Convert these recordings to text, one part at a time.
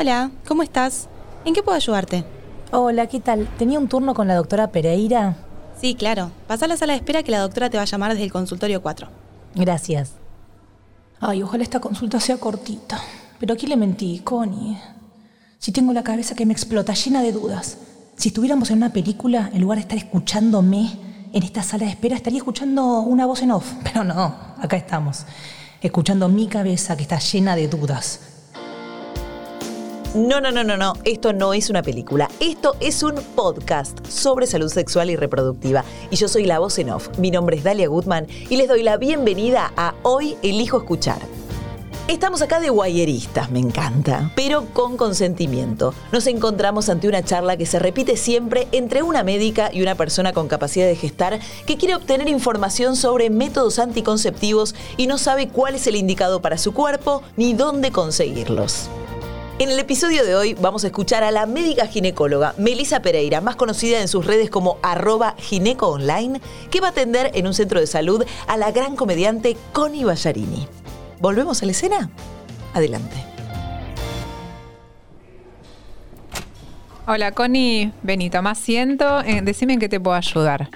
Hola, ¿cómo estás? ¿En qué puedo ayudarte? Hola, ¿qué tal? ¿Tenía un turno con la doctora Pereira? Sí, claro. Pasa a la sala de espera que la doctora te va a llamar desde el consultorio 4. Gracias. Ay, ojalá esta consulta sea cortita. Pero aquí le mentí, Connie. Si tengo la cabeza que me explota, llena de dudas. Si estuviéramos en una película, en lugar de estar escuchándome en esta sala de espera, estaría escuchando una voz en off. Pero no, acá estamos. Escuchando mi cabeza que está llena de dudas. No, no, no, no, no. Esto no es una película. Esto es un podcast sobre salud sexual y reproductiva. Y yo soy la voz en off. Mi nombre es Dalia Gutman y les doy la bienvenida a Hoy Elijo Escuchar. Estamos acá de guayeristas, me encanta, pero con consentimiento. Nos encontramos ante una charla que se repite siempre entre una médica y una persona con capacidad de gestar que quiere obtener información sobre métodos anticonceptivos y no sabe cuál es el indicado para su cuerpo ni dónde conseguirlos. En el episodio de hoy vamos a escuchar a la médica ginecóloga Melisa Pereira, más conocida en sus redes como arroba ginecoonline, que va a atender en un centro de salud a la gran comediante Connie Ballarini. ¿Volvemos a la escena? Adelante. Hola Connie, Benito, toma asiento. Eh, decime en qué te puedo ayudar.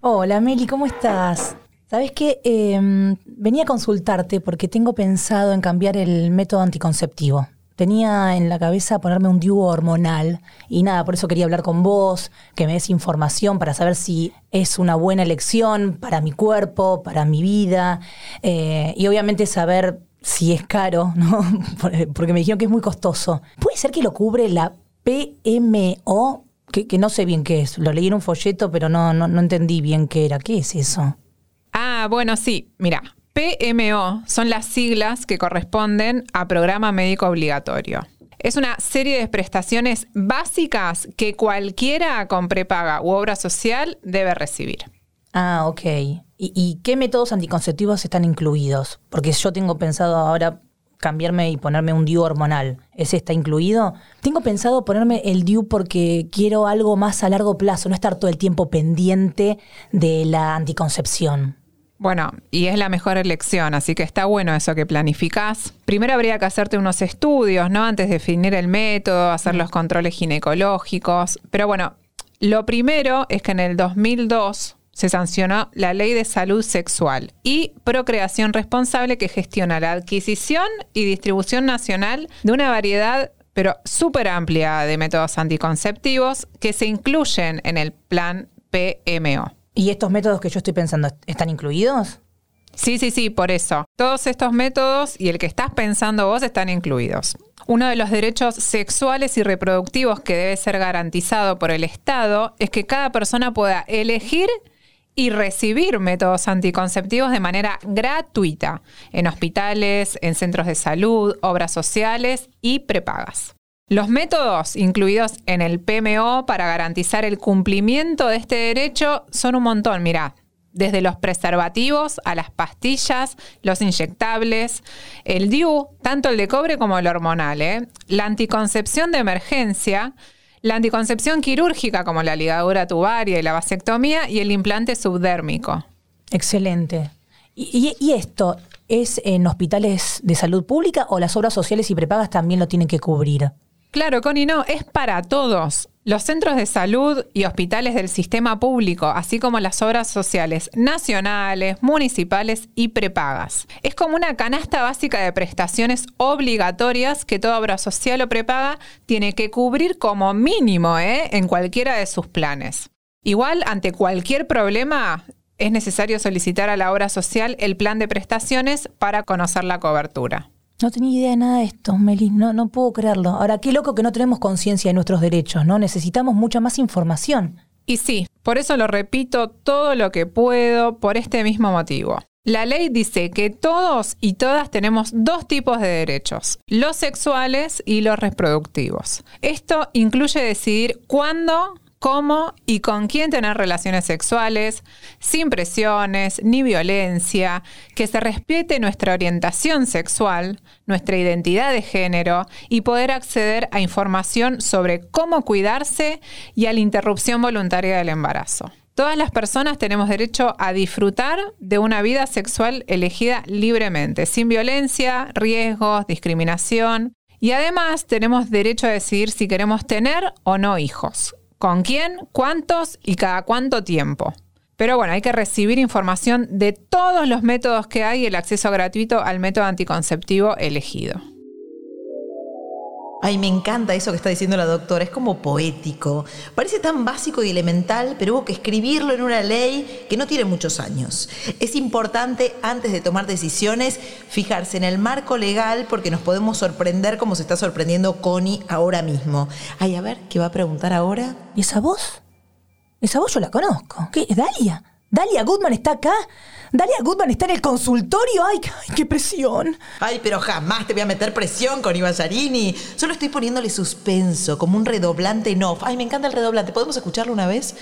Hola Meli, ¿cómo estás? Sabes qué? Em, venía a consultarte porque tengo pensado en cambiar el método anticonceptivo tenía en la cabeza ponerme un DIU hormonal y nada, por eso quería hablar con vos, que me des información para saber si es una buena elección para mi cuerpo, para mi vida eh, y obviamente saber si es caro, ¿no? Porque me dijeron que es muy costoso. ¿Puede ser que lo cubre la PMO? Que, no sé bien qué es. Lo leí en un folleto, pero no, no, no entendí bien qué era. ¿Qué es eso? Ah, bueno, sí. Mira, PMO son las siglas que corresponden a Programa Médico Obligatorio. Es una serie de prestaciones básicas que cualquiera con prepaga u obra social debe recibir. Ah, ok. ¿Y, qué métodos anticonceptivos están incluidos? Porque yo tengo pensado ahora cambiarme y ponerme un DIU hormonal. ¿Ese está incluido? Tengo pensado ponerme el DIU porque quiero algo más a largo plazo, no estar todo el tiempo pendiente de la anticoncepción. Bueno, y es la mejor elección, así que está bueno eso que planificás. Primero habría que hacerte unos estudios, ¿no? Antes de definir el método, hacer los controles ginecológicos. Pero bueno, lo primero es que en el 2002 se sancionó la Ley de Salud Sexual y Procreación Responsable que gestiona la adquisición y distribución nacional de una variedad pero súper amplia de métodos anticonceptivos que se incluyen en el plan PMO. ¿Y estos métodos que yo estoy pensando están incluidos? Sí, sí, sí, por eso. Todos estos métodos y el que estás pensando vos están incluidos. Uno de los derechos sexuales y reproductivos que debe ser garantizado por el Estado es que cada persona pueda elegir y recibir métodos anticonceptivos de manera gratuita en hospitales, en centros de salud, obras sociales y prepagas. Los métodos incluidos en el PMO para garantizar el cumplimiento de este derecho son un montón, mirá. Desde los preservativos a las pastillas, los inyectables, el DIU, tanto el de cobre como el hormonal, ¿eh? la anticoncepción de emergencia, la anticoncepción quirúrgica como la ligadura tubaria y la vasectomía y el implante subdérmico. Excelente. y esto es en hospitales de salud pública o las obras sociales y prepagas también lo tienen que cubrir? Claro, Connie, no, es para todos. Los centros de salud y hospitales del sistema público, así como las obras sociales nacionales, municipales y prepagas. Es como una canasta básica de prestaciones obligatorias que toda obra social o prepaga tiene que cubrir como mínimo ¿eh? en cualquiera de sus planes. Igual, ante cualquier problema, es necesario solicitar a la obra social el plan de prestaciones para conocer la cobertura. No tenía idea de nada de esto, Meli. No, no puedo creerlo. Ahora, qué loco que no tenemos conciencia de nuestros derechos, ¿no? Necesitamos mucha más información. Y sí, por eso lo repito todo lo que puedo por este mismo motivo. La ley dice que todos y todas tenemos dos tipos de derechos, los sexuales y los reproductivos. Esto incluye decidir cuándo, cómo y con quién tener relaciones sexuales, sin presiones ni violencia, que se respete nuestra orientación sexual, nuestra identidad de género y poder acceder a información sobre cómo cuidarse y a la interrupción voluntaria del embarazo. Todas las personas tenemos derecho a disfrutar de una vida sexual elegida libremente, sin violencia, riesgos, discriminación Y además tenemos derecho a decidir si queremos tener o no hijos. ¿Con quién? ¿Cuántos? ¿Y cada cuánto tiempo? Pero bueno, hay que recibir información de todos los métodos que hay y el acceso gratuito al método anticonceptivo elegido. Ay, me encanta eso que está diciendo la doctora, es como poético. Parece tan básico y elemental, pero hubo que escribirlo en una ley que no tiene muchos años. Es importante, antes de tomar decisiones, fijarse en el marco legal porque nos podemos sorprender como se está sorprendiendo Connie ahora mismo. Ay, a ver, ¿qué va a preguntar ahora? ¿Y esa voz? Esa voz yo la conozco. ¿Qué? ¿Dalia? ¿Dalia Goodman está acá? ¿Dalia Goodman está en el consultorio? ¡Ay, qué presión! Ay, pero jamás te voy a meter presión con Ibayarini. Solo estoy poniéndole suspenso, como un redoblante en off. Ay, me encanta el redoblante. ¿Podemos escucharlo una vez?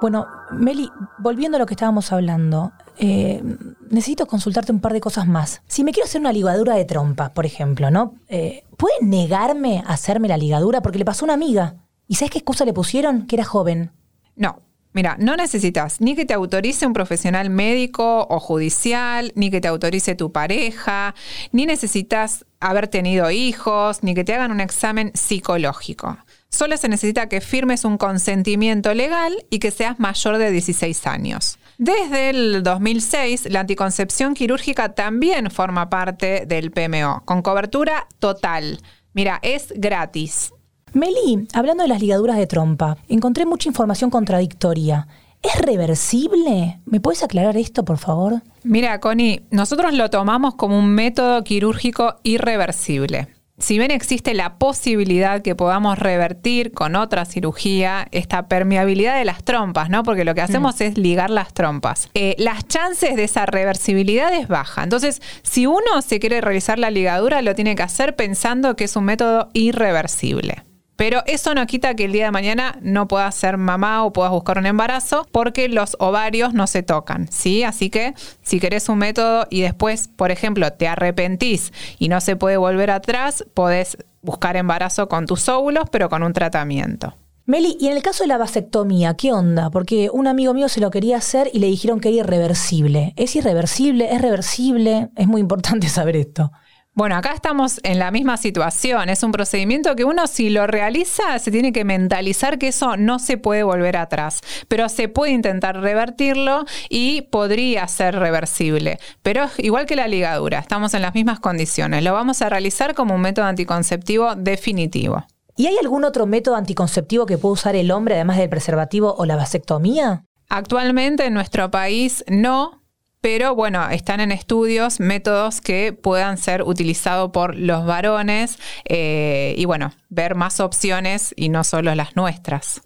Bueno, Meli, volviendo a lo que estábamos hablando, eh, necesito consultarte un par de cosas más. Si me quiero hacer una ligadura de trompa, por ejemplo, ¿no? Eh, ¿Puede negarme a hacerme la ligadura? Porque le pasó a una amiga. ¿Y sabes qué excusa le pusieron? Que era joven. No. Mira, no necesitas ni que te autorice un profesional médico o judicial, ni que te autorice tu pareja, ni necesitas haber tenido hijos, ni que te hagan un examen psicológico. Solo se necesita que firmes un consentimiento legal y que seas mayor de 16 años. Desde el 2006, la anticoncepción quirúrgica también forma parte del PMO, con cobertura total. Mira, es gratis. Meli, hablando de las ligaduras de trompa, encontré mucha información contradictoria. ¿Es reversible? ¿Me puedes aclarar esto, por favor? Mira, Connie, nosotros lo tomamos como un método quirúrgico irreversible. Si bien existe la posibilidad que podamos revertir con otra cirugía esta permeabilidad de las trompas, ¿no? Porque lo que hacemos es ligar las trompas. Eh, las chances de esa reversibilidad es baja. Entonces, si uno se quiere realizar la ligadura, lo tiene que hacer pensando que es un método irreversible. Pero eso no quita que el día de mañana no puedas ser mamá o puedas buscar un embarazo porque los ovarios no se tocan, ¿sí? Así que si querés un método y después, por ejemplo, te arrepentís y no se puede volver atrás, podés buscar embarazo con tus óvulos, pero con un tratamiento. Meli, y en el caso de la vasectomía, ¿qué onda? Porque un amigo mío se lo quería hacer y le dijeron que era irreversible. ¿Es irreversible? ¿Es reversible? Es muy importante saber esto. Bueno, acá estamos en la misma situación. Es un procedimiento que uno si lo realiza se tiene que mentalizar que eso no se puede volver atrás, pero se puede intentar revertirlo y podría ser reversible. Pero igual que la ligadura, estamos en las mismas condiciones. Lo vamos a realizar como un método anticonceptivo definitivo. ¿Y hay algún otro método anticonceptivo que pueda usar el hombre además del preservativo o la vasectomía? Actualmente en nuestro país no, pero bueno, están en estudios métodos que puedan ser utilizados por los varones eh, y bueno, ver más opciones y no solo las nuestras.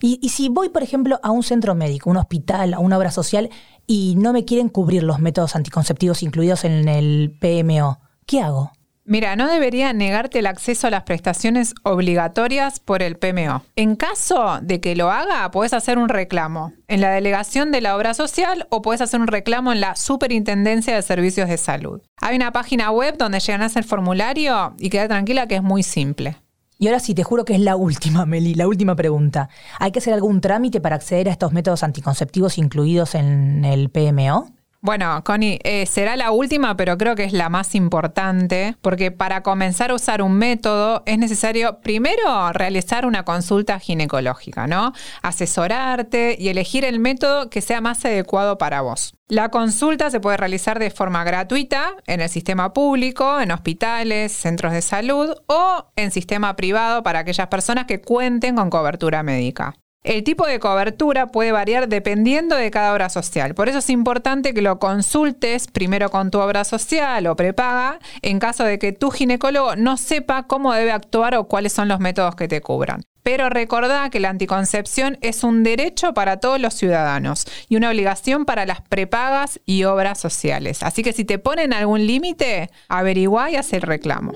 Y, y, si voy, por ejemplo, a un centro médico, un hospital, a una obra social y no me quieren cubrir los métodos anticonceptivos incluidos en el PMO, ¿qué hago? Mira, no debería negarte el acceso a las prestaciones obligatorias por el PMO. En caso de que lo haga, puedes hacer un reclamo en la delegación de la obra social o puedes hacer un reclamo en la Superintendencia de Servicios de Salud. Hay una página web donde a hacer formulario y queda tranquila que es muy simple. Y ahora sí, te juro que es la última, Meli, la última pregunta. ¿Hay que hacer algún trámite para acceder a estos métodos anticonceptivos incluidos en el PMO? Bueno, Connie, eh, será la última, pero creo que es la más importante, porque para comenzar a usar un método es necesario primero realizar una consulta ginecológica, ¿no? Asesorarte y elegir el método que sea más adecuado para vos. La consulta se puede realizar de forma gratuita en el sistema público, en hospitales, centros de salud o en sistema privado para aquellas personas que cuenten con cobertura médica. El tipo de cobertura puede variar dependiendo de cada obra social. Por eso es importante que lo consultes primero con tu obra social o prepaga en caso de que tu ginecólogo no sepa cómo debe actuar o cuáles son los métodos que te cubran. Pero recordá que la anticoncepción es un derecho para todos los ciudadanos y una obligación para las prepagas y obras sociales. Así que si te ponen algún límite, averigua y haz el reclamo.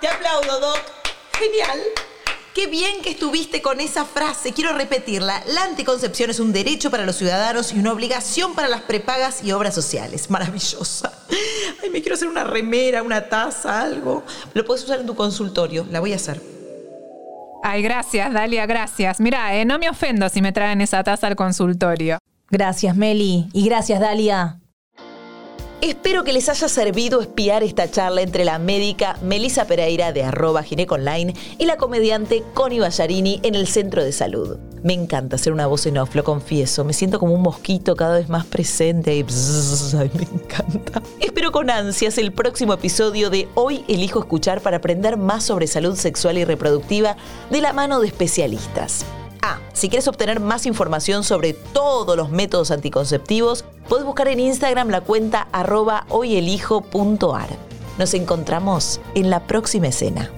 Te aplaudo, Doc. Genial. Qué bien que estuviste con esa frase. Quiero repetirla. La anticoncepción es un derecho para los ciudadanos y una obligación para las prepagas y obras sociales. Maravillosa. Ay, me quiero hacer una remera, una taza, algo. Lo puedes usar en tu consultorio. La voy a hacer. Ay, gracias, Dalia, gracias. Mira, eh, no me ofendo si me traen esa taza al consultorio. Gracias, Meli. Y gracias, Dalia. Espero que les haya servido espiar esta charla entre la médica Melisa Pereira de arroba gineconline y la comediante Connie Ballarini en el centro de salud. Me encanta ser una voz en off, lo confieso. Me siento como un mosquito cada vez más presente y me encanta. Espero con ansias el próximo episodio de Hoy elijo escuchar para aprender más sobre salud sexual y reproductiva de la mano de especialistas. Si quieres obtener más información sobre todos los métodos anticonceptivos, puedes buscar en Instagram la cuenta arroba hoyelijo.ar. Nos encontramos en la próxima escena.